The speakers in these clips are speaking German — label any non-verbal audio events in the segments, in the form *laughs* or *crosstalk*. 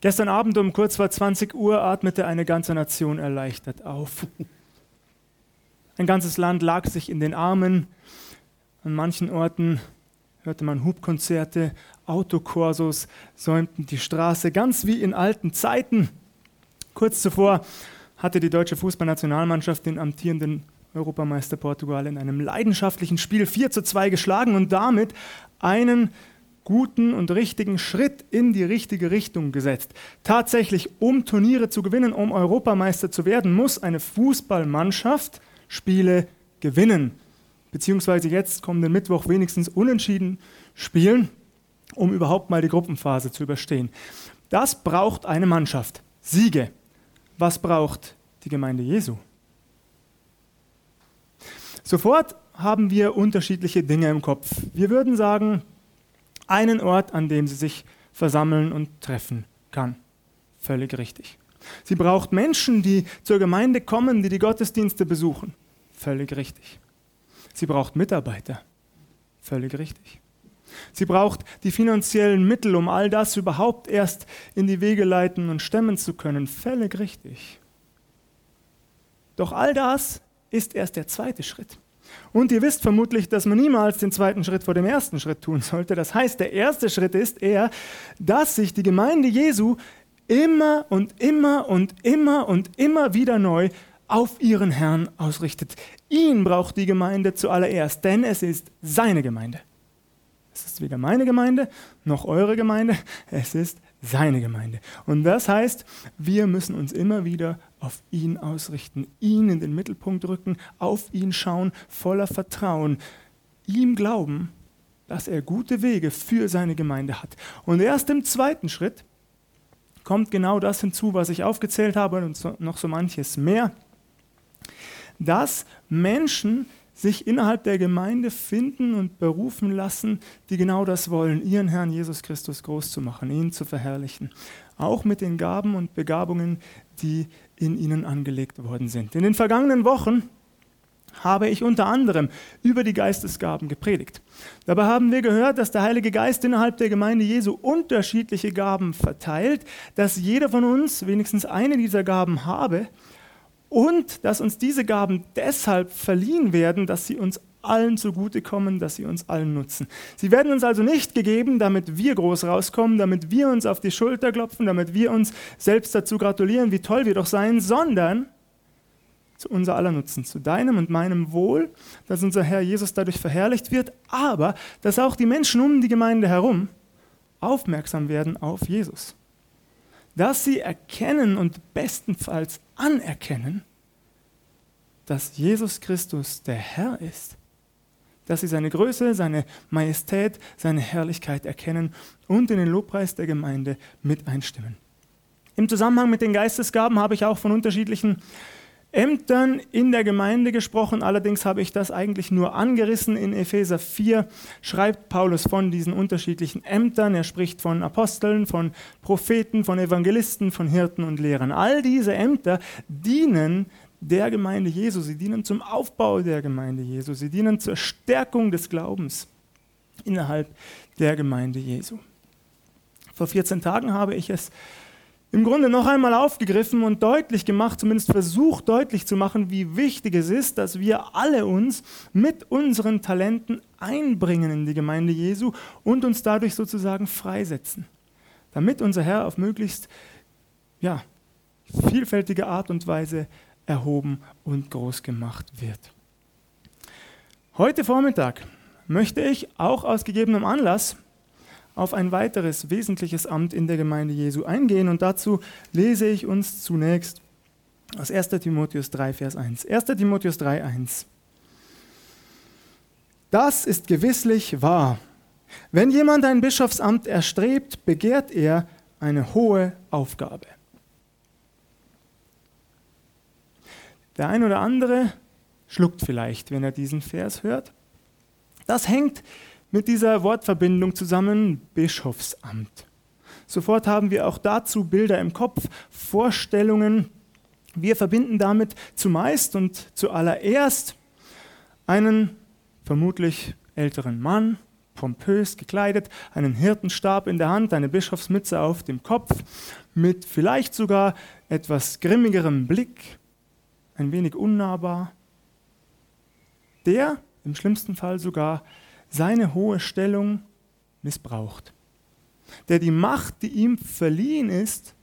Gestern Abend um kurz vor 20 Uhr atmete eine ganze Nation erleichtert auf. Ein ganzes Land lag sich in den Armen. An manchen Orten hörte man Hubkonzerte, Autokorsos säumten die Straße, ganz wie in alten Zeiten. Kurz zuvor hatte die deutsche Fußballnationalmannschaft den amtierenden Europameister Portugal in einem leidenschaftlichen Spiel 4 zu 2 geschlagen und damit einen guten und richtigen Schritt in die richtige Richtung gesetzt. Tatsächlich, um Turniere zu gewinnen, um Europameister zu werden, muss eine Fußballmannschaft Spiele gewinnen. Beziehungsweise jetzt kommenden Mittwoch wenigstens unentschieden spielen, um überhaupt mal die Gruppenphase zu überstehen. Das braucht eine Mannschaft. Siege. Was braucht die Gemeinde Jesu? Sofort haben wir unterschiedliche Dinge im Kopf. Wir würden sagen, einen Ort, an dem sie sich versammeln und treffen kann. Völlig richtig. Sie braucht Menschen, die zur Gemeinde kommen, die die Gottesdienste besuchen. Völlig richtig. Sie braucht Mitarbeiter. Völlig richtig. Sie braucht die finanziellen Mittel, um all das überhaupt erst in die Wege leiten und stemmen zu können. Völlig richtig. Doch all das ist erst der zweite Schritt. Und ihr wisst vermutlich, dass man niemals den zweiten Schritt vor dem ersten Schritt tun sollte. Das heißt, der erste Schritt ist eher, dass sich die Gemeinde Jesu immer und immer und immer und immer wieder neu auf ihren Herrn ausrichtet. Ihn braucht die Gemeinde zuallererst, denn es ist seine Gemeinde. Es ist weder meine Gemeinde noch eure Gemeinde, es ist seine Gemeinde. Und das heißt, wir müssen uns immer wieder auf ihn ausrichten, ihn in den Mittelpunkt rücken, auf ihn schauen, voller Vertrauen, ihm glauben, dass er gute Wege für seine Gemeinde hat. Und erst im zweiten Schritt kommt genau das hinzu, was ich aufgezählt habe und noch so manches mehr, dass Menschen sich innerhalb der Gemeinde finden und berufen lassen, die genau das wollen, ihren Herrn Jesus Christus groß zu machen, ihn zu verherrlichen. Auch mit den Gaben und Begabungen, die in ihnen angelegt worden sind. In den vergangenen Wochen habe ich unter anderem über die Geistesgaben gepredigt. Dabei haben wir gehört, dass der Heilige Geist innerhalb der Gemeinde Jesu unterschiedliche Gaben verteilt, dass jeder von uns wenigstens eine dieser Gaben habe und dass uns diese Gaben deshalb verliehen werden, dass sie uns allen zugutekommen, dass sie uns allen nutzen. Sie werden uns also nicht gegeben, damit wir groß rauskommen, damit wir uns auf die Schulter klopfen, damit wir uns selbst dazu gratulieren, wie toll wir doch seien, sondern zu unser aller Nutzen, zu deinem und meinem Wohl, dass unser Herr Jesus dadurch verherrlicht wird, aber dass auch die Menschen um die Gemeinde herum aufmerksam werden auf Jesus. Dass sie erkennen und bestenfalls anerkennen, dass Jesus Christus der Herr ist dass sie seine Größe, seine Majestät, seine Herrlichkeit erkennen und in den Lobpreis der Gemeinde mit einstimmen. Im Zusammenhang mit den Geistesgaben habe ich auch von unterschiedlichen Ämtern in der Gemeinde gesprochen, allerdings habe ich das eigentlich nur angerissen. In Epheser 4 schreibt Paulus von diesen unterschiedlichen Ämtern. Er spricht von Aposteln, von Propheten, von Evangelisten, von Hirten und Lehrern. All diese Ämter dienen der Gemeinde Jesu, sie dienen zum Aufbau der Gemeinde Jesu, sie dienen zur Stärkung des Glaubens innerhalb der Gemeinde Jesu. Vor 14 Tagen habe ich es im Grunde noch einmal aufgegriffen und deutlich gemacht, zumindest versucht deutlich zu machen, wie wichtig es ist, dass wir alle uns mit unseren Talenten einbringen in die Gemeinde Jesu und uns dadurch sozusagen freisetzen, damit unser Herr auf möglichst ja, vielfältige Art und Weise erhoben und groß gemacht wird. Heute Vormittag möchte ich auch aus gegebenem Anlass auf ein weiteres wesentliches Amt in der Gemeinde Jesu eingehen und dazu lese ich uns zunächst aus 1. Timotheus 3, Vers 1. 1. Timotheus 3, 1. Das ist gewisslich wahr. Wenn jemand ein Bischofsamt erstrebt, begehrt er eine hohe Aufgabe. Der ein oder andere schluckt vielleicht, wenn er diesen Vers hört. Das hängt mit dieser Wortverbindung zusammen, Bischofsamt. Sofort haben wir auch dazu Bilder im Kopf, Vorstellungen. Wir verbinden damit zumeist und zuallererst einen vermutlich älteren Mann, pompös gekleidet, einen Hirtenstab in der Hand, eine Bischofsmütze auf dem Kopf, mit vielleicht sogar etwas grimmigerem Blick, ein wenig unnahbar, der im schlimmsten Fall sogar seine hohe Stellung missbraucht, der die Macht, die ihm verliehen ist,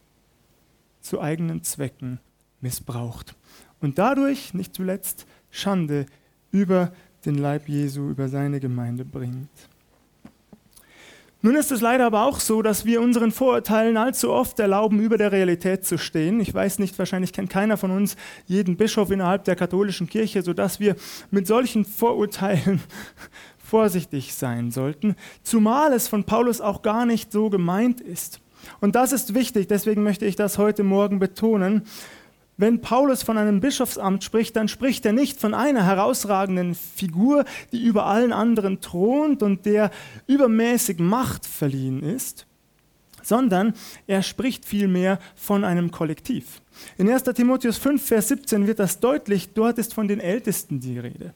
zu eigenen Zwecken missbraucht und dadurch nicht zuletzt Schande über den Leib Jesu, über seine Gemeinde bringt. Nun ist es leider aber auch so, dass wir unseren Vorurteilen allzu oft erlauben, über der Realität zu stehen. Ich weiß nicht, wahrscheinlich kennt keiner von uns jeden Bischof innerhalb der katholischen Kirche, sodass wir mit solchen Vorurteilen vorsichtig sein sollten, zumal es von Paulus auch gar nicht so gemeint ist. Und das ist wichtig, deswegen möchte ich das heute Morgen betonen. Wenn Paulus von einem Bischofsamt spricht, dann spricht er nicht von einer herausragenden Figur, die über allen anderen thront und der übermäßig Macht verliehen ist, sondern er spricht vielmehr von einem Kollektiv. In 1 Timotheus 5, Vers 17 wird das deutlich, dort ist von den Ältesten die Rede.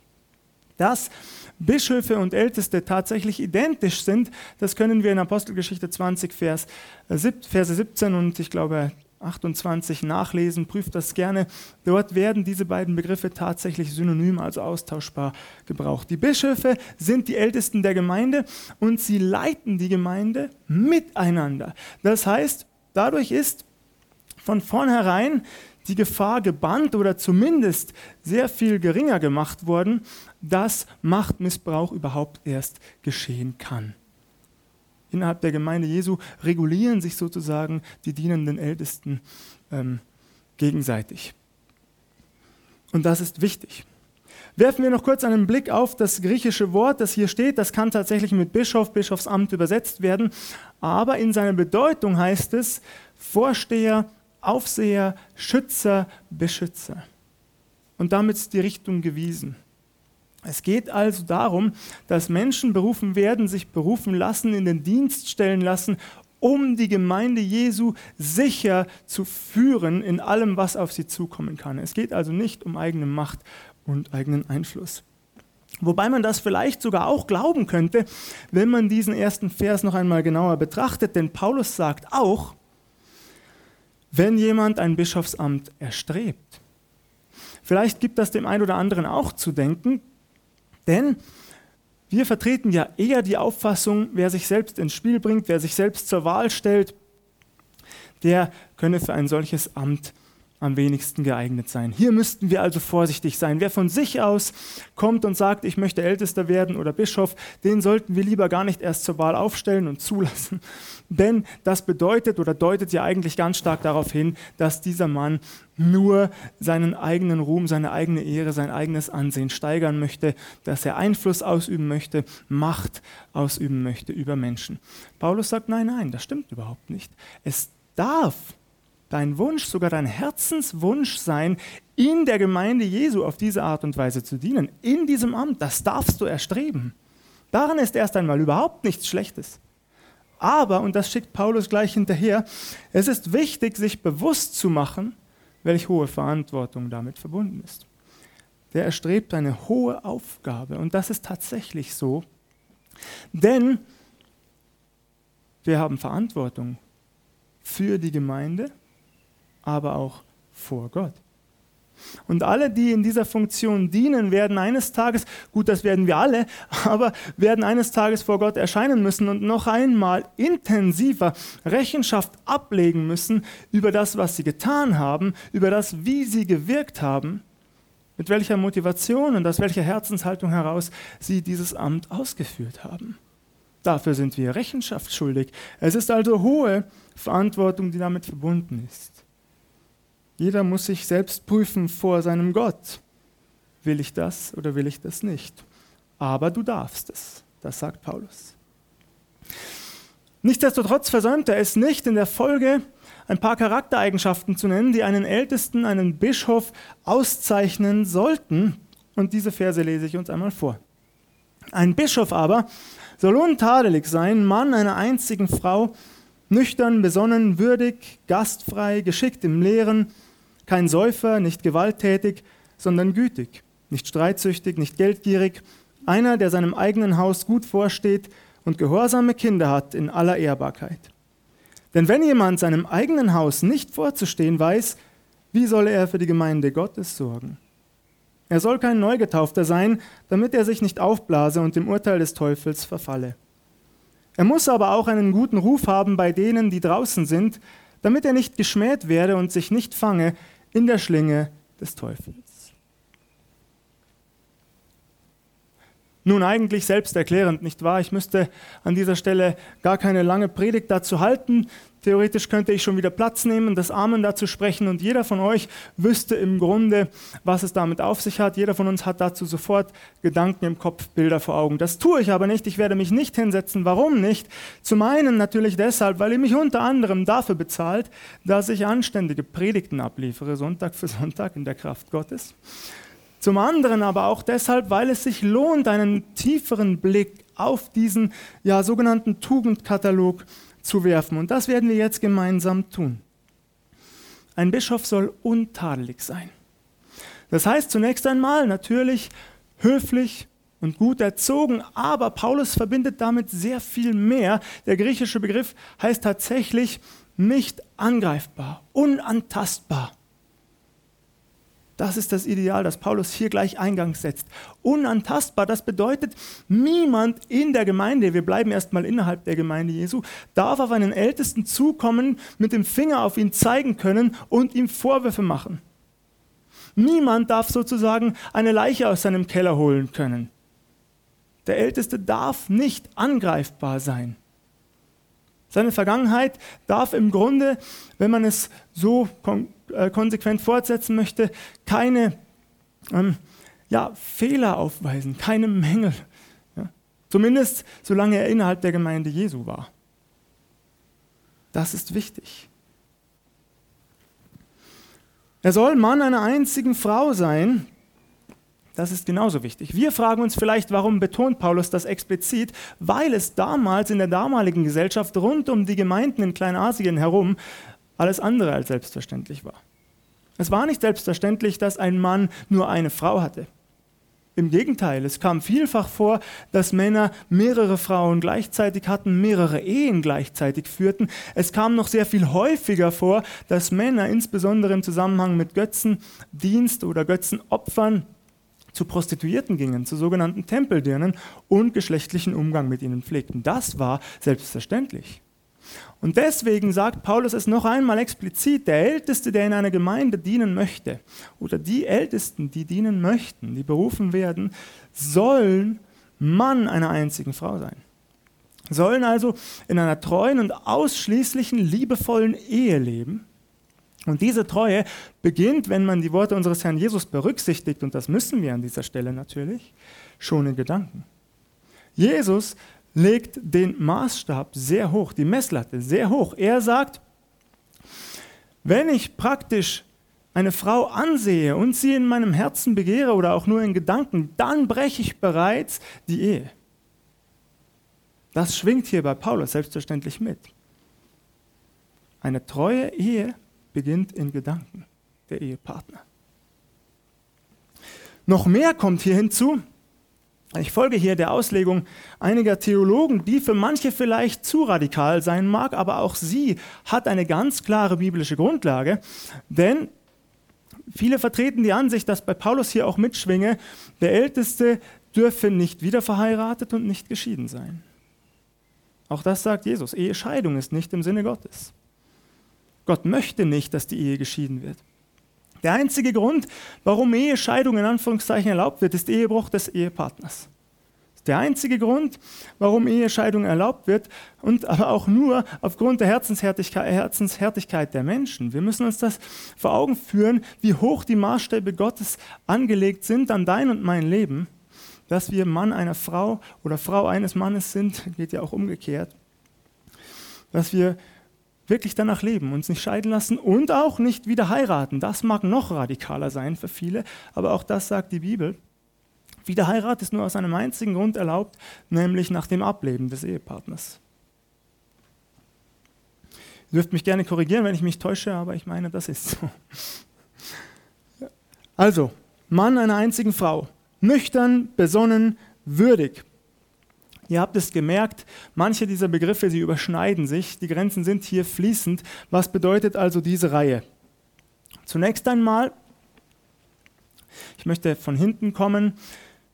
Dass Bischöfe und Älteste tatsächlich identisch sind, das können wir in Apostelgeschichte 20, Vers, Verse 17 und ich glaube 28 nachlesen, prüft das gerne. Dort werden diese beiden Begriffe tatsächlich synonym, also austauschbar gebraucht. Die Bischöfe sind die Ältesten der Gemeinde und sie leiten die Gemeinde miteinander. Das heißt, dadurch ist von vornherein die Gefahr gebannt oder zumindest sehr viel geringer gemacht worden, dass Machtmissbrauch überhaupt erst geschehen kann innerhalb der Gemeinde Jesu regulieren sich sozusagen die dienenden Ältesten ähm, gegenseitig. Und das ist wichtig. Werfen wir noch kurz einen Blick auf das griechische Wort, das hier steht. Das kann tatsächlich mit Bischof, Bischofsamt übersetzt werden. Aber in seiner Bedeutung heißt es Vorsteher, Aufseher, Schützer, Beschützer. Und damit ist die Richtung gewiesen. Es geht also darum, dass Menschen berufen werden, sich berufen lassen, in den Dienst stellen lassen, um die Gemeinde Jesu sicher zu führen in allem, was auf sie zukommen kann. Es geht also nicht um eigene Macht und eigenen Einfluss. Wobei man das vielleicht sogar auch glauben könnte, wenn man diesen ersten Vers noch einmal genauer betrachtet, denn Paulus sagt auch, wenn jemand ein Bischofsamt erstrebt. Vielleicht gibt das dem einen oder anderen auch zu denken, denn wir vertreten ja eher die Auffassung, wer sich selbst ins Spiel bringt, wer sich selbst zur Wahl stellt, der könne für ein solches Amt am wenigsten geeignet sein. Hier müssten wir also vorsichtig sein. Wer von sich aus kommt und sagt, ich möchte Ältester werden oder Bischof, den sollten wir lieber gar nicht erst zur Wahl aufstellen und *laughs* zulassen. Denn das bedeutet oder deutet ja eigentlich ganz stark darauf hin, dass dieser Mann nur seinen eigenen Ruhm, seine eigene Ehre, sein eigenes Ansehen steigern möchte, dass er Einfluss ausüben möchte, Macht ausüben möchte über Menschen. Paulus sagt, nein, nein, das stimmt überhaupt nicht. Es darf dein Wunsch, sogar dein Herzenswunsch sein, in der Gemeinde Jesu auf diese Art und Weise zu dienen, in diesem Amt, das darfst du erstreben. Daran ist erst einmal überhaupt nichts Schlechtes. Aber, und das schickt Paulus gleich hinterher, es ist wichtig, sich bewusst zu machen, welche hohe Verantwortung damit verbunden ist. Der erstrebt eine hohe Aufgabe und das ist tatsächlich so, denn wir haben Verantwortung für die Gemeinde, aber auch vor Gott. Und alle, die in dieser Funktion dienen, werden eines Tages, gut, das werden wir alle, *laughs* aber werden eines Tages vor Gott erscheinen müssen und noch einmal intensiver Rechenschaft ablegen müssen über das, was sie getan haben, über das, wie sie gewirkt haben, mit welcher Motivation und aus welcher Herzenshaltung heraus sie dieses Amt ausgeführt haben. Dafür sind wir Rechenschaft schuldig. Es ist also hohe Verantwortung, die damit verbunden ist. Jeder muss sich selbst prüfen vor seinem Gott. Will ich das oder will ich das nicht? Aber du darfst es, das sagt Paulus. Nichtsdestotrotz versäumt er es nicht, in der Folge ein paar Charaktereigenschaften zu nennen, die einen Ältesten, einen Bischof auszeichnen sollten. Und diese Verse lese ich uns einmal vor. Ein Bischof aber soll untadelig sein, Mann einer einzigen Frau, nüchtern, besonnen, würdig, gastfrei, geschickt im Lehren, kein Säufer, nicht gewalttätig, sondern gütig, nicht streitsüchtig, nicht geldgierig, einer, der seinem eigenen Haus gut vorsteht und gehorsame Kinder hat in aller Ehrbarkeit. Denn wenn jemand seinem eigenen Haus nicht vorzustehen weiß, wie soll er für die Gemeinde Gottes sorgen? Er soll kein Neugetaufter sein, damit er sich nicht aufblase und dem Urteil des Teufels verfalle. Er muss aber auch einen guten Ruf haben bei denen, die draußen sind, damit er nicht geschmäht werde und sich nicht fange in der Schlinge des Teufels. Nun eigentlich selbsterklärend, nicht wahr? Ich müsste an dieser Stelle gar keine lange Predigt dazu halten. Theoretisch könnte ich schon wieder Platz nehmen, das Amen dazu sprechen und jeder von euch wüsste im Grunde, was es damit auf sich hat. Jeder von uns hat dazu sofort Gedanken im Kopf, Bilder vor Augen. Das tue ich aber nicht. Ich werde mich nicht hinsetzen. Warum nicht? Zum einen natürlich deshalb, weil ihr mich unter anderem dafür bezahlt, dass ich anständige Predigten abliefere, Sonntag für Sonntag in der Kraft Gottes. Zum anderen aber auch deshalb, weil es sich lohnt, einen tieferen Blick auf diesen ja, sogenannten Tugendkatalog zu werfen. Und das werden wir jetzt gemeinsam tun. Ein Bischof soll untadelig sein. Das heißt zunächst einmal natürlich höflich und gut erzogen, aber Paulus verbindet damit sehr viel mehr. Der griechische Begriff heißt tatsächlich nicht angreifbar, unantastbar. Das ist das Ideal, das Paulus hier gleich eingangs setzt. Unantastbar, das bedeutet, niemand in der Gemeinde, wir bleiben erstmal innerhalb der Gemeinde Jesu, darf auf einen Ältesten zukommen, mit dem Finger auf ihn zeigen können und ihm Vorwürfe machen. Niemand darf sozusagen eine Leiche aus seinem Keller holen können. Der Älteste darf nicht angreifbar sein. Seine Vergangenheit darf im Grunde, wenn man es so äh, konsequent fortsetzen möchte, keine ähm, ja, Fehler aufweisen, keine Mängel. Ja? Zumindest solange er innerhalb der Gemeinde Jesu war. Das ist wichtig. Er soll Mann einer einzigen Frau sein, das ist genauso wichtig. Wir fragen uns vielleicht, warum betont Paulus das explizit? Weil es damals in der damaligen Gesellschaft rund um die Gemeinden in Kleinasien herum alles andere als selbstverständlich war. Es war nicht selbstverständlich, dass ein Mann nur eine Frau hatte. Im Gegenteil, es kam vielfach vor, dass Männer mehrere Frauen gleichzeitig hatten, mehrere Ehen gleichzeitig führten. Es kam noch sehr viel häufiger vor, dass Männer insbesondere im Zusammenhang mit Götzendienst oder Götzenopfern zu Prostituierten gingen, zu sogenannten Tempeldirnen und geschlechtlichen Umgang mit ihnen pflegten. Das war selbstverständlich. Und deswegen sagt Paulus es noch einmal explizit, der Älteste, der in einer Gemeinde dienen möchte, oder die Ältesten, die dienen möchten, die berufen werden, sollen Mann einer einzigen Frau sein. Sollen also in einer treuen und ausschließlichen liebevollen Ehe leben und diese Treue beginnt, wenn man die Worte unseres Herrn Jesus berücksichtigt, und das müssen wir an dieser Stelle natürlich, schon in Gedanken. Jesus legt den Maßstab sehr hoch, die Messlatte sehr hoch. Er sagt, wenn ich praktisch eine Frau ansehe und sie in meinem Herzen begehre oder auch nur in Gedanken, dann breche ich bereits die Ehe. Das schwingt hier bei Paulus selbstverständlich mit. Eine treue Ehe beginnt in Gedanken, der Ehepartner. Noch mehr kommt hier hinzu. Ich folge hier der Auslegung einiger Theologen, die für manche vielleicht zu radikal sein mag, aber auch sie hat eine ganz klare biblische Grundlage, denn viele vertreten die Ansicht, dass bei Paulus hier auch mitschwinge, der Älteste dürfe nicht wiederverheiratet und nicht geschieden sein. Auch das sagt Jesus. Ehescheidung ist nicht im Sinne Gottes. Gott möchte nicht, dass die Ehe geschieden wird. Der einzige Grund, warum Ehescheidung in Anführungszeichen erlaubt wird, ist Ehebruch des Ehepartners. Der einzige Grund, warum Ehescheidung erlaubt wird und aber auch nur aufgrund der Herzenshärtigkeit, Herzenshärtigkeit der Menschen. Wir müssen uns das vor Augen führen, wie hoch die Maßstäbe Gottes angelegt sind an dein und mein Leben, dass wir Mann einer Frau oder Frau eines Mannes sind, geht ja auch umgekehrt, dass wir wirklich danach leben, uns nicht scheiden lassen und auch nicht wieder heiraten. Das mag noch radikaler sein für viele, aber auch das sagt die Bibel. Wiederheirat ist nur aus einem einzigen Grund erlaubt, nämlich nach dem Ableben des Ehepartners. Ihr dürft mich gerne korrigieren, wenn ich mich täusche, aber ich meine, das ist so. Also, Mann einer einzigen Frau, nüchtern, besonnen, würdig. Ihr habt es gemerkt, manche dieser Begriffe, sie überschneiden sich. Die Grenzen sind hier fließend. Was bedeutet also diese Reihe? Zunächst einmal, ich möchte von hinten kommen,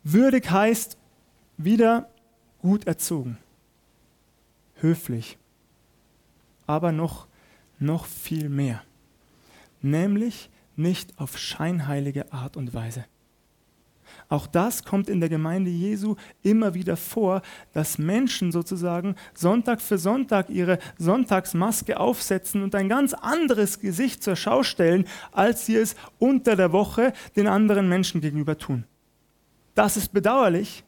würdig heißt wieder gut erzogen, höflich, aber noch, noch viel mehr, nämlich nicht auf scheinheilige Art und Weise. Auch das kommt in der Gemeinde Jesu immer wieder vor, dass Menschen sozusagen Sonntag für Sonntag ihre Sonntagsmaske aufsetzen und ein ganz anderes Gesicht zur Schau stellen, als sie es unter der Woche den anderen Menschen gegenüber tun. Das ist bedauerlich,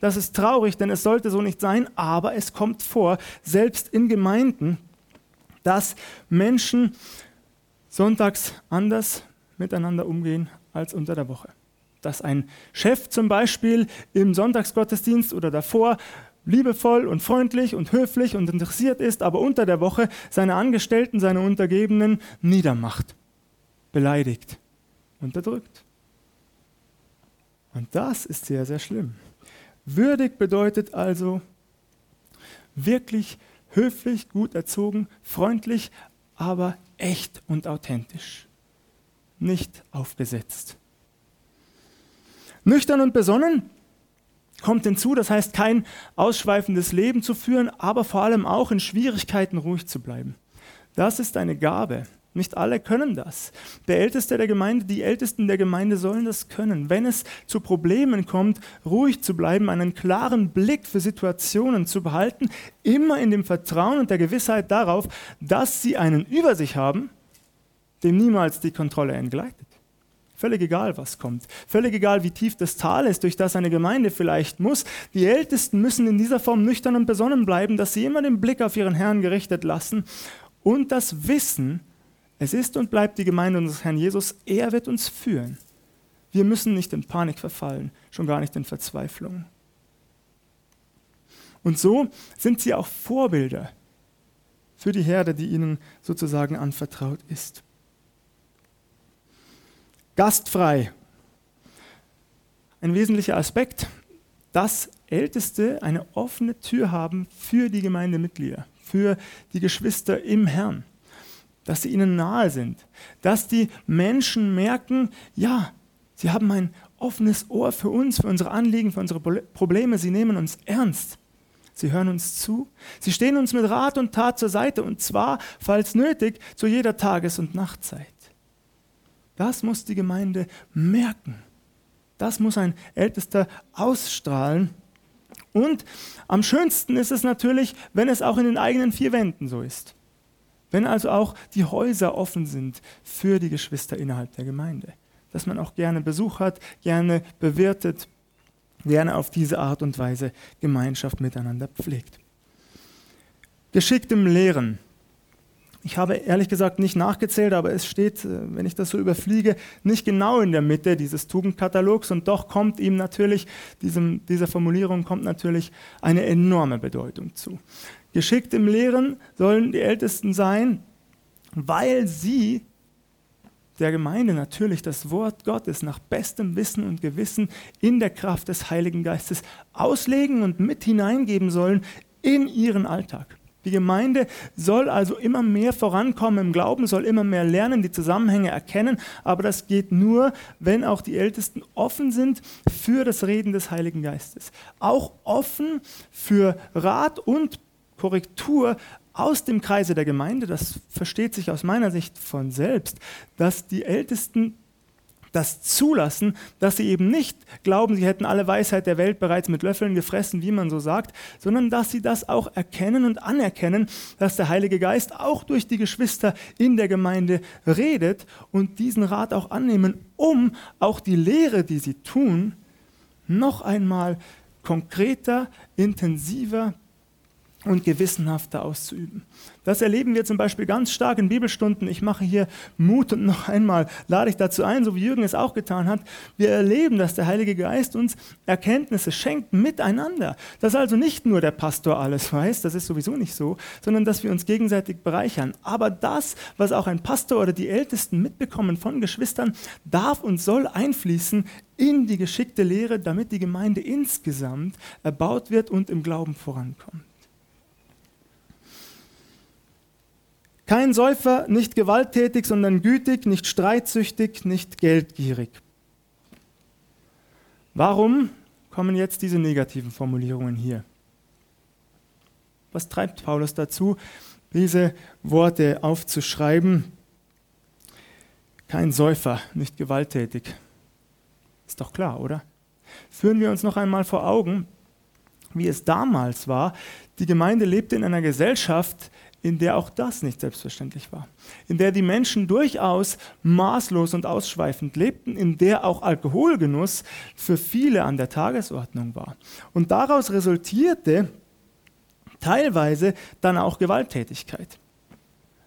das ist traurig, denn es sollte so nicht sein, aber es kommt vor, selbst in Gemeinden, dass Menschen sonntags anders miteinander umgehen als unter der Woche dass ein Chef zum Beispiel im Sonntagsgottesdienst oder davor liebevoll und freundlich und höflich und interessiert ist, aber unter der Woche seine Angestellten, seine Untergebenen niedermacht, beleidigt, unterdrückt. Und das ist sehr, sehr schlimm. Würdig bedeutet also wirklich höflich, gut erzogen, freundlich, aber echt und authentisch, nicht aufgesetzt. Nüchtern und besonnen kommt hinzu, das heißt kein ausschweifendes Leben zu führen, aber vor allem auch in Schwierigkeiten ruhig zu bleiben. Das ist eine Gabe. Nicht alle können das. Der Älteste der Gemeinde, die Ältesten der Gemeinde sollen das können. Wenn es zu Problemen kommt, ruhig zu bleiben, einen klaren Blick für Situationen zu behalten, immer in dem Vertrauen und der Gewissheit darauf, dass sie einen über sich haben, dem niemals die Kontrolle entgleitet. Völlig egal, was kommt. Völlig egal, wie tief das Tal ist, durch das eine Gemeinde vielleicht muss. Die Ältesten müssen in dieser Form nüchtern und besonnen bleiben, dass sie immer den Blick auf ihren Herrn gerichtet lassen und das Wissen, es ist und bleibt die Gemeinde unseres Herrn Jesus, er wird uns führen. Wir müssen nicht in Panik verfallen, schon gar nicht in Verzweiflung. Und so sind sie auch Vorbilder für die Herde, die ihnen sozusagen anvertraut ist. Gastfrei. Ein wesentlicher Aspekt, dass Älteste eine offene Tür haben für die Gemeindemitglieder, für die Geschwister im Herrn, dass sie ihnen nahe sind, dass die Menschen merken, ja, sie haben ein offenes Ohr für uns, für unsere Anliegen, für unsere Probleme, sie nehmen uns ernst. Sie hören uns zu. Sie stehen uns mit Rat und Tat zur Seite und zwar, falls nötig, zu jeder Tages- und Nachtzeit. Das muss die Gemeinde merken. Das muss ein Ältester ausstrahlen. Und am schönsten ist es natürlich, wenn es auch in den eigenen vier Wänden so ist. Wenn also auch die Häuser offen sind für die Geschwister innerhalb der Gemeinde. Dass man auch gerne Besuch hat, gerne bewirtet, gerne auf diese Art und Weise Gemeinschaft miteinander pflegt. Geschickt im Lehren. Ich habe ehrlich gesagt nicht nachgezählt, aber es steht, äh, wenn ich das so überfliege, nicht genau in der Mitte dieses Tugendkatalogs und doch kommt ihm natürlich, diesem, dieser Formulierung kommt natürlich eine enorme Bedeutung zu. Geschickt im Lehren sollen die Ältesten sein, weil sie der Gemeinde natürlich das Wort Gottes nach bestem Wissen und Gewissen in der Kraft des Heiligen Geistes auslegen und mit hineingeben sollen in ihren Alltag. Die Gemeinde soll also immer mehr vorankommen im Glauben, soll immer mehr lernen, die Zusammenhänge erkennen, aber das geht nur, wenn auch die Ältesten offen sind für das Reden des Heiligen Geistes. Auch offen für Rat und Korrektur aus dem Kreise der Gemeinde, das versteht sich aus meiner Sicht von selbst, dass die Ältesten das zulassen, dass sie eben nicht glauben, sie hätten alle Weisheit der Welt bereits mit Löffeln gefressen, wie man so sagt, sondern dass sie das auch erkennen und anerkennen, dass der Heilige Geist auch durch die Geschwister in der Gemeinde redet und diesen Rat auch annehmen, um auch die Lehre, die sie tun, noch einmal konkreter, intensiver und gewissenhafter auszuüben. Das erleben wir zum Beispiel ganz stark in Bibelstunden. Ich mache hier Mut und noch einmal lade ich dazu ein, so wie Jürgen es auch getan hat. Wir erleben, dass der Heilige Geist uns Erkenntnisse schenkt miteinander. Dass also nicht nur der Pastor alles weiß, das ist sowieso nicht so, sondern dass wir uns gegenseitig bereichern. Aber das, was auch ein Pastor oder die Ältesten mitbekommen von Geschwistern, darf und soll einfließen in die geschickte Lehre, damit die Gemeinde insgesamt erbaut wird und im Glauben vorankommt. Kein Säufer, nicht gewalttätig, sondern gütig, nicht streitsüchtig, nicht geldgierig. Warum kommen jetzt diese negativen Formulierungen hier? Was treibt Paulus dazu, diese Worte aufzuschreiben? Kein Säufer, nicht gewalttätig. Ist doch klar, oder? Führen wir uns noch einmal vor Augen, wie es damals war. Die Gemeinde lebte in einer Gesellschaft, in der auch das nicht selbstverständlich war, in der die Menschen durchaus maßlos und ausschweifend lebten, in der auch Alkoholgenuss für viele an der Tagesordnung war. Und daraus resultierte teilweise dann auch Gewalttätigkeit.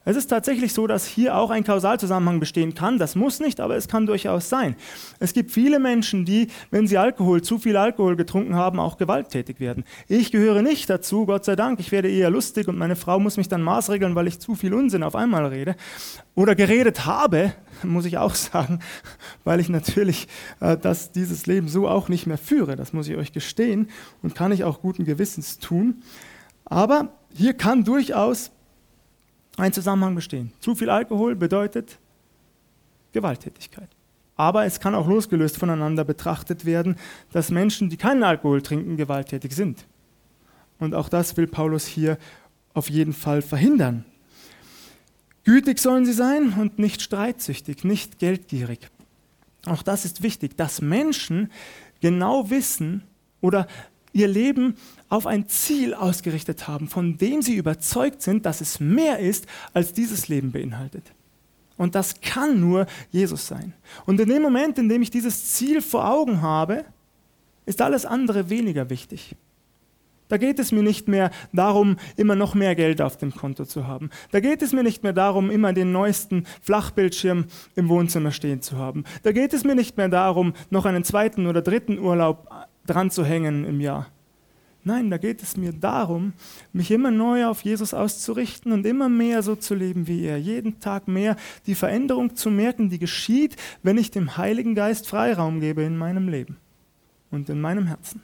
Es ist tatsächlich so, dass hier auch ein Kausalzusammenhang bestehen kann. Das muss nicht, aber es kann durchaus sein. Es gibt viele Menschen, die, wenn sie Alkohol, zu viel Alkohol getrunken haben, auch gewalttätig werden. Ich gehöre nicht dazu, Gott sei Dank. Ich werde eher lustig und meine Frau muss mich dann maßregeln, weil ich zu viel Unsinn auf einmal rede. Oder geredet habe, muss ich auch *laughs* sagen, weil ich natürlich äh, das, dieses Leben so auch nicht mehr führe. Das muss ich euch gestehen und kann ich auch guten Gewissens tun. Aber hier kann durchaus ein Zusammenhang bestehen. Zu viel Alkohol bedeutet Gewalttätigkeit. Aber es kann auch losgelöst voneinander betrachtet werden, dass Menschen, die keinen Alkohol trinken, gewalttätig sind. Und auch das will Paulus hier auf jeden Fall verhindern. Gütig sollen sie sein und nicht streitsüchtig, nicht geldgierig. Auch das ist wichtig, dass Menschen genau wissen oder ihr Leben auf ein Ziel ausgerichtet haben, von dem sie überzeugt sind, dass es mehr ist, als dieses Leben beinhaltet. Und das kann nur Jesus sein. Und in dem Moment, in dem ich dieses Ziel vor Augen habe, ist alles andere weniger wichtig. Da geht es mir nicht mehr darum, immer noch mehr Geld auf dem Konto zu haben. Da geht es mir nicht mehr darum, immer den neuesten Flachbildschirm im Wohnzimmer stehen zu haben. Da geht es mir nicht mehr darum, noch einen zweiten oder dritten Urlaub dran zu hängen im Jahr. Nein, da geht es mir darum, mich immer neu auf Jesus auszurichten und immer mehr so zu leben wie er. Jeden Tag mehr die Veränderung zu merken, die geschieht, wenn ich dem Heiligen Geist Freiraum gebe in meinem Leben und in meinem Herzen.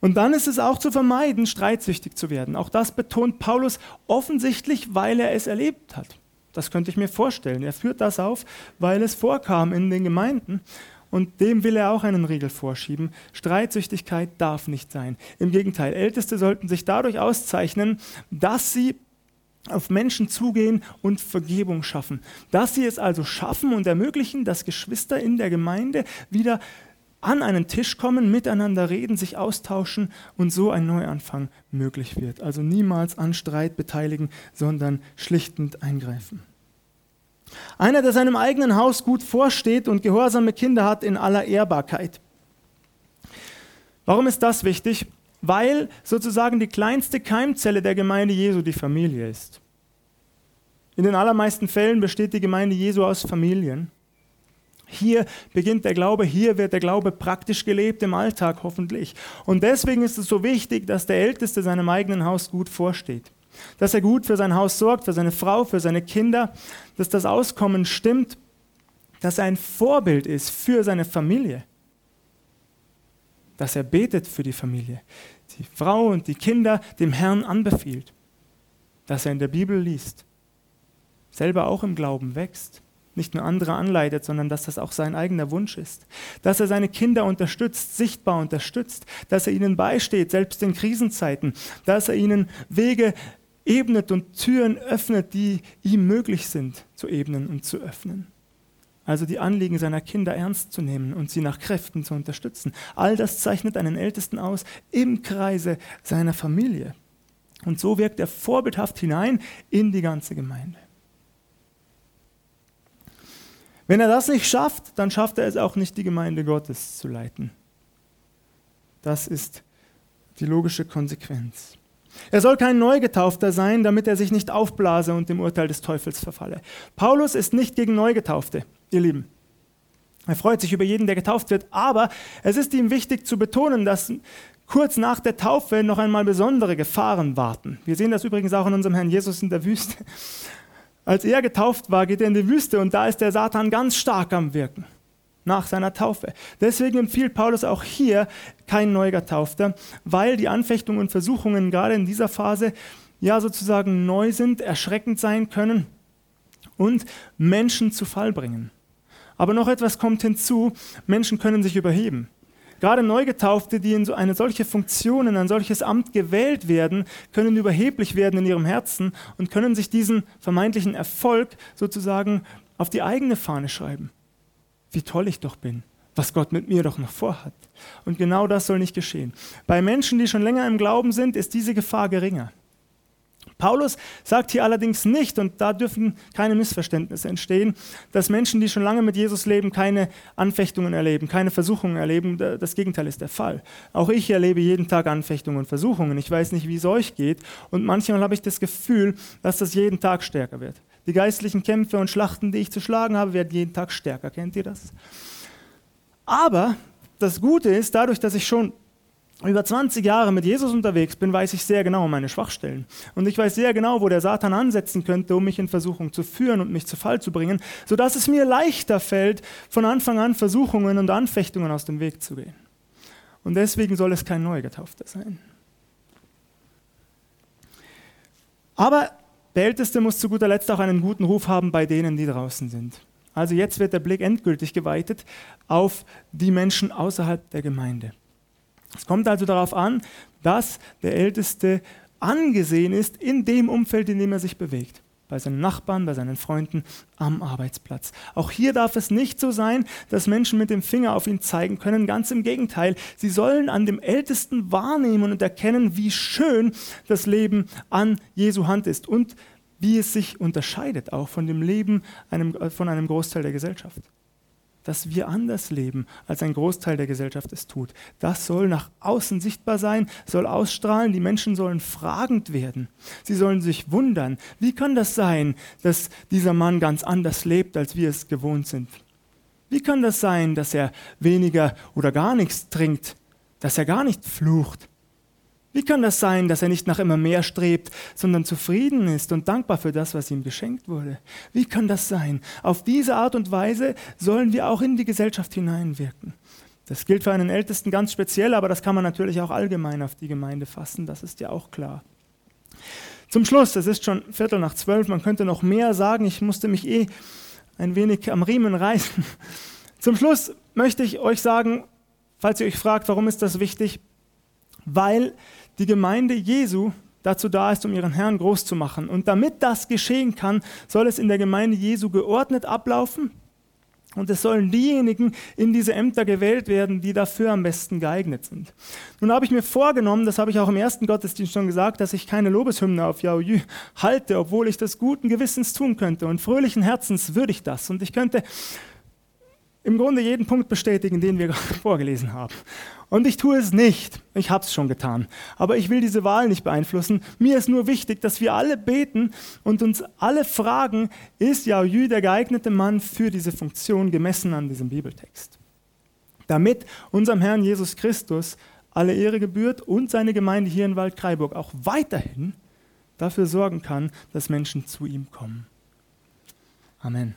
Und dann ist es auch zu vermeiden, streitsüchtig zu werden. Auch das betont Paulus offensichtlich, weil er es erlebt hat. Das könnte ich mir vorstellen. Er führt das auf, weil es vorkam in den Gemeinden. Und dem will er auch einen Riegel vorschieben. Streitsüchtigkeit darf nicht sein. Im Gegenteil, Älteste sollten sich dadurch auszeichnen, dass sie auf Menschen zugehen und Vergebung schaffen. Dass sie es also schaffen und ermöglichen, dass Geschwister in der Gemeinde wieder an einen Tisch kommen, miteinander reden, sich austauschen und so ein Neuanfang möglich wird. Also niemals an Streit beteiligen, sondern schlichtend eingreifen. Einer, der seinem eigenen Haus gut vorsteht und gehorsame Kinder hat in aller Ehrbarkeit. Warum ist das wichtig? Weil sozusagen die kleinste Keimzelle der Gemeinde Jesu die Familie ist. In den allermeisten Fällen besteht die Gemeinde Jesu aus Familien. Hier beginnt der Glaube, hier wird der Glaube praktisch gelebt im Alltag hoffentlich. Und deswegen ist es so wichtig, dass der Älteste seinem eigenen Haus gut vorsteht dass er gut für sein Haus sorgt, für seine Frau, für seine Kinder, dass das Auskommen stimmt, dass er ein Vorbild ist für seine Familie, dass er betet für die Familie, die Frau und die Kinder dem Herrn anbefiehlt, dass er in der Bibel liest, selber auch im Glauben wächst nicht nur andere anleitet, sondern dass das auch sein eigener Wunsch ist. Dass er seine Kinder unterstützt, sichtbar unterstützt, dass er ihnen beisteht, selbst in Krisenzeiten, dass er ihnen Wege ebnet und Türen öffnet, die ihm möglich sind zu ebnen und zu öffnen. Also die Anliegen seiner Kinder ernst zu nehmen und sie nach Kräften zu unterstützen. All das zeichnet einen Ältesten aus im Kreise seiner Familie. Und so wirkt er vorbildhaft hinein in die ganze Gemeinde. Wenn er das nicht schafft, dann schafft er es auch nicht, die Gemeinde Gottes zu leiten. Das ist Die logische Konsequenz. Er soll kein Neugetaufter sein, damit er sich nicht aufblase und dem Urteil des Teufels verfalle. Paulus ist nicht gegen Neugetaufte, ihr Lieben. Er freut sich über jeden, der getauft wird, aber es ist ihm wichtig zu betonen, dass kurz nach der Taufe noch einmal besondere Gefahren warten. Wir sehen das übrigens auch in unserem Herrn Jesus in der Wüste. Als er getauft war, geht er in die Wüste und da ist der Satan ganz stark am Wirken nach seiner Taufe. Deswegen empfiehlt Paulus auch hier kein Neugetaufter, weil die Anfechtungen und Versuchungen gerade in dieser Phase ja sozusagen neu sind, erschreckend sein können und Menschen zu Fall bringen. Aber noch etwas kommt hinzu, Menschen können sich überheben. Gerade Neugetaufte, die in so eine solche Funktion, in ein solches Amt gewählt werden, können überheblich werden in ihrem Herzen und können sich diesen vermeintlichen Erfolg sozusagen auf die eigene Fahne schreiben. Wie toll ich doch bin, was Gott mit mir doch noch vorhat. Und genau das soll nicht geschehen. Bei Menschen, die schon länger im Glauben sind, ist diese Gefahr geringer. Paulus sagt hier allerdings nicht, und da dürfen keine Missverständnisse entstehen, dass Menschen, die schon lange mit Jesus leben, keine Anfechtungen erleben, keine Versuchungen erleben. Das Gegenteil ist der Fall. Auch ich erlebe jeden Tag Anfechtungen und Versuchungen. Ich weiß nicht, wie es euch geht. Und manchmal habe ich das Gefühl, dass das jeden Tag stärker wird. Die geistlichen Kämpfe und Schlachten, die ich zu schlagen habe, werden jeden Tag stärker. Kennt ihr das? Aber das Gute ist, dadurch, dass ich schon über 20 Jahre mit Jesus unterwegs bin, weiß ich sehr genau meine Schwachstellen. Und ich weiß sehr genau, wo der Satan ansetzen könnte, um mich in Versuchung zu führen und mich zu Fall zu bringen, sodass es mir leichter fällt, von Anfang an Versuchungen und Anfechtungen aus dem Weg zu gehen. Und deswegen soll es kein Neugetaufter sein. Aber der Älteste muss zu guter Letzt auch einen guten Ruf haben bei denen, die draußen sind. Also jetzt wird der Blick endgültig geweitet auf die Menschen außerhalb der Gemeinde. Es kommt also darauf an, dass der Älteste angesehen ist in dem Umfeld, in dem er sich bewegt. Bei seinen Nachbarn, bei seinen Freunden, am Arbeitsplatz. Auch hier darf es nicht so sein, dass Menschen mit dem Finger auf ihn zeigen können. Ganz im Gegenteil. Sie sollen an dem Ältesten wahrnehmen und erkennen, wie schön das Leben an Jesu Hand ist und wie es sich unterscheidet auch von dem Leben einem, von einem Großteil der Gesellschaft dass wir anders leben, als ein Großteil der Gesellschaft es tut. Das soll nach außen sichtbar sein, soll ausstrahlen, die Menschen sollen fragend werden. Sie sollen sich wundern, wie kann das sein, dass dieser Mann ganz anders lebt, als wir es gewohnt sind? Wie kann das sein, dass er weniger oder gar nichts trinkt, dass er gar nicht flucht, wie kann das sein, dass er nicht nach immer mehr strebt, sondern zufrieden ist und dankbar für das, was ihm geschenkt wurde? Wie kann das sein? Auf diese Art und Weise sollen wir auch in die Gesellschaft hineinwirken. Das gilt für einen Ältesten ganz speziell, aber das kann man natürlich auch allgemein auf die Gemeinde fassen, das ist ja auch klar. Zum Schluss, es ist schon Viertel nach zwölf, man könnte noch mehr sagen, ich musste mich eh ein wenig am Riemen reißen. Zum Schluss möchte ich euch sagen, falls ihr euch fragt, warum ist das wichtig, weil die Gemeinde Jesu dazu da ist, um ihren Herrn groß zu machen. Und damit das geschehen kann, soll es in der Gemeinde Jesu geordnet ablaufen. Und es sollen diejenigen in diese Ämter gewählt werden, die dafür am besten geeignet sind. Nun habe ich mir vorgenommen, das habe ich auch im ersten Gottesdienst schon gesagt, dass ich keine Lobeshymne auf Yaoyu halte, obwohl ich das guten Gewissens tun könnte. Und fröhlichen Herzens würde ich das. Und ich könnte im Grunde jeden Punkt bestätigen, den wir *laughs* vorgelesen haben. Und ich tue es nicht. Ich habe es schon getan. Aber ich will diese Wahl nicht beeinflussen. Mir ist nur wichtig, dass wir alle beten und uns alle fragen, ist Yaoyu der geeignete Mann für diese Funktion gemessen an diesem Bibeltext? Damit unserem Herrn Jesus Christus alle Ehre gebührt und seine Gemeinde hier in Waldkraiburg auch weiterhin dafür sorgen kann, dass Menschen zu ihm kommen. Amen.